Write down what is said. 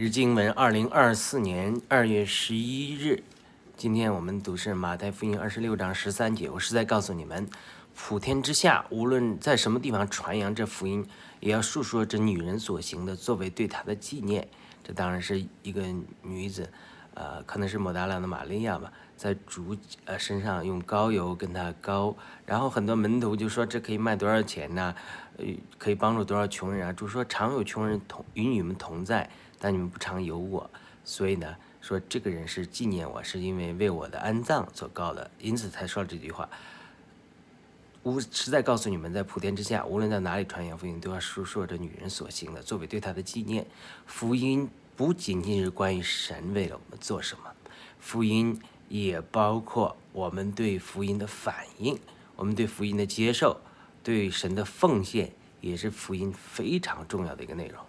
日经文二零二四年二月十一日，今天我们读是马太福音二十六章十三节。我是在告诉你们，普天之下，无论在什么地方传扬这福音，也要述说这女人所行的，作为对她的纪念。这当然是一个女子，呃，可能是抹大拉的玛利亚吧，在主呃身上用膏油跟他膏，然后很多门徒就说这可以卖多少钱呢？呃，可以帮助多少穷人啊？主说常有穷人同与你们同在。但你们不常有我，所以呢，说这个人是纪念我，是因为为我的安葬所告的，因此才说了这句话。无实在告诉你们，在普天之下，无论在哪里传扬福音，都要述说这女人所行的，作为对她的纪念。福音不仅仅是关于神为了我们做什么，福音也包括我们对福音的反应，我们对福音的接受，对神的奉献，也是福音非常重要的一个内容。